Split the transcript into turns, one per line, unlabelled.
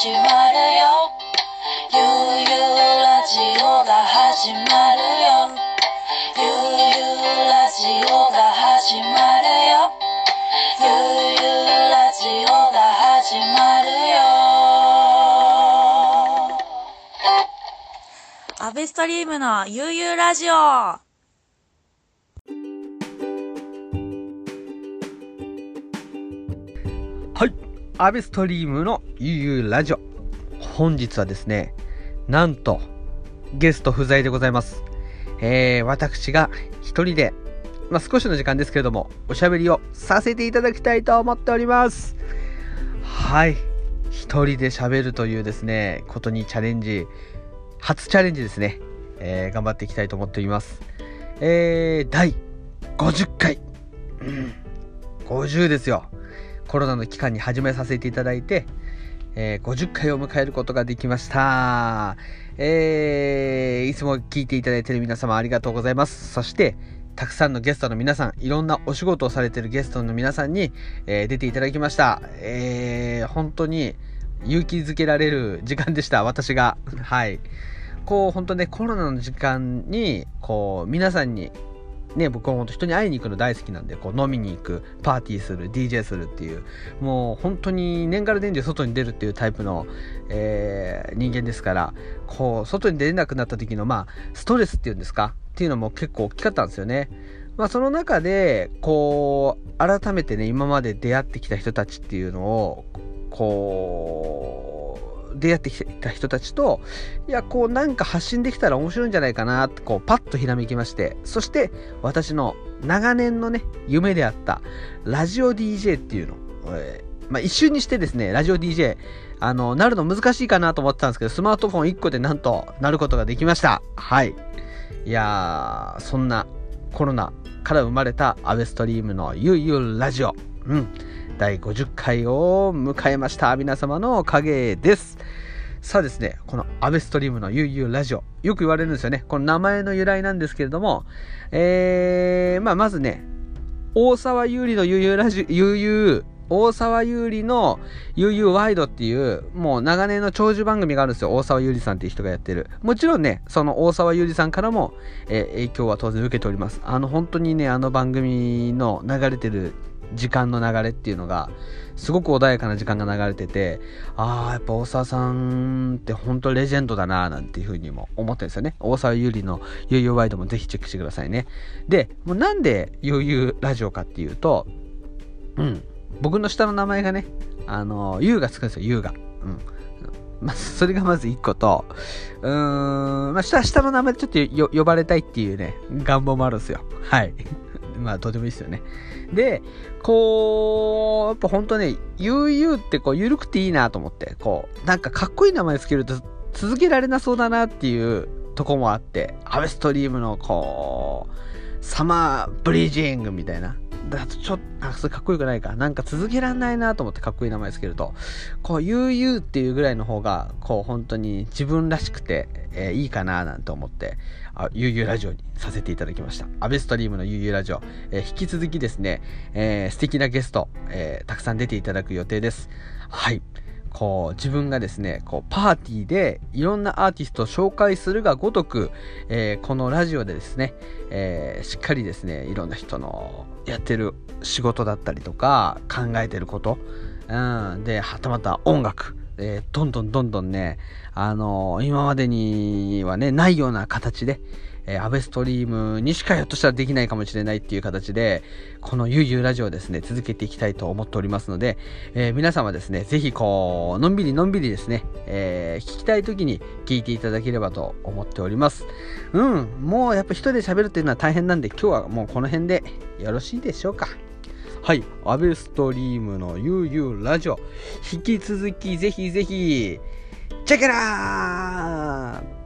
始まるよ。ゆうゆうラジオが始まるよ。ゆうゆうラジオが始まるよ。ゆうゆうラジオが始まるよ。
アベストリームの悠々ラジオ。
はい。アベストリームのゆうゆラジオ。本日はですね、なんと、ゲスト不在でございます。えー、私が一人で、まあ、少しの時間ですけれども、おしゃべりをさせていただきたいと思っております。はい。一人で喋るというですね、ことにチャレンジ、初チャレンジですね。えー、頑張っていきたいと思っております。えー、第50回。うん、50ですよ。コロナの期間に始めさせていただいて、えー50回を迎えることができました。えーいつも聞いていただいている皆様ありがとうございます。そして、たくさんのゲストの皆さん、いろんなお仕事をされているゲストの皆さんに、えー出ていただきました。えー本当に勇気づけられる時間でした、私が。はい。こう、本当ね、コロナの時間に、こう、皆さんにね、僕は本当人に会いに行くの大好きなんで、こう飲みに行く、パーティーする、DJ するっていう、もう本当に年がら年中外に出るっていうタイプの、えー人間ですから、こう、外に出れなくなった時の、まあ、ストレスっていうんですかっていうのも結構大きかったんですよね。まあ、その中で、こう、改めてね、今まで出会ってきた人たちっていうのを、こう、出会ってきた人たちと、いや、こうなんか発信できたら面白いんじゃないかなって、こうパッとひらめきまして、そして私の長年のね、夢であった、ラジオ DJ っていうの、えーまあ一瞬にしてですね、ラジオ DJ、あの、なるの難しいかなと思ってたんですけど、スマートフォン1個でなんとなることができました。はい。いやー、そんなコロナから生まれたアベストリームのゆうゆうラジオ。うん。第50回を迎えました。皆様のおかげです。さあですね、このアベストリームのゆうゆうラジオ、よく言われるんですよね。この名前の由来なんですけれども、えー、まあまずね、大沢優里のゆうゆうラジオ、ゆうゆう、大沢優里のゆうゆうワイドっていう、もう長年の長寿番組があるんですよ。大沢優里さんっていう人がやってる。もちろんね、その大沢優里さんからも、えー影響は当然受けております。あの、本当にね、あの番組の流れてる時間の流れっていうのが、すごく穏やかな時間が流れてて、ああ、やっぱ大沢さんって本当レジェンドだななんていうふうにも思ってるんですよね。大沢優里のゆうゆうワイドもぜひチェックしてくださいね。で、もうなんでゆうゆうラジオかっていうと、うん、僕の下の名前がね、あの、ゆうがつくんですよ、ゆうが。うん。まあ、それがまず一個と、うーん、まあ、下、下の名前でちょっと呼ばれたいっていうね、願望もあるんですよ。はい。まあ、どうでもいいですよね。で、こう、やっぱほんとね、ゆうゆうってこう、ゆるくていいなと思って、こう、なんかかっこいい名前つけると続けられなそうだなっていうとこもあって、アベストリームのこう、サマーブリージングみたいな。だとちょっと、それかっこよくないか。なんか続けられないなと思ってかっこいい名前つけると、こう、ゆうゆうっていうぐらいの方が、こう、本当に自分らしくて、えーいいかななんて思って、ゆうゆうラジオにさせていただきました。アベストリームのゆうゆうラジオ、えー引き続きですね、えー素敵なゲスト、えーたくさん出ていただく予定です。はい。こう、自分がですね、こう、パーティーでいろんなアーティストを紹介するがごとく、えーこのラジオでですね、えーしっかりですね、いろんな人のやってる仕事だったりとか、考えてること、うん、で、はたまた音楽、えーどんどんどんどんね、あのー今までにはね、ないような形で、えーアベストリームにしかひょっとしたらできないかもしれないっていう形で、このゆうゆうラジオをですね、続けていきたいと思っておりますので、えー皆様ですね、ぜひこう、のんびりのんびりですね、えー聞きたい時に聞いていただければと思っております。うん、もうやっぱ一人で喋るっていうのは大変なんで、今日はもうこの辺でよろしいでしょうか。はい、アベストリームのゆうゆうラジオ、引き続きぜひぜひ、チェケラー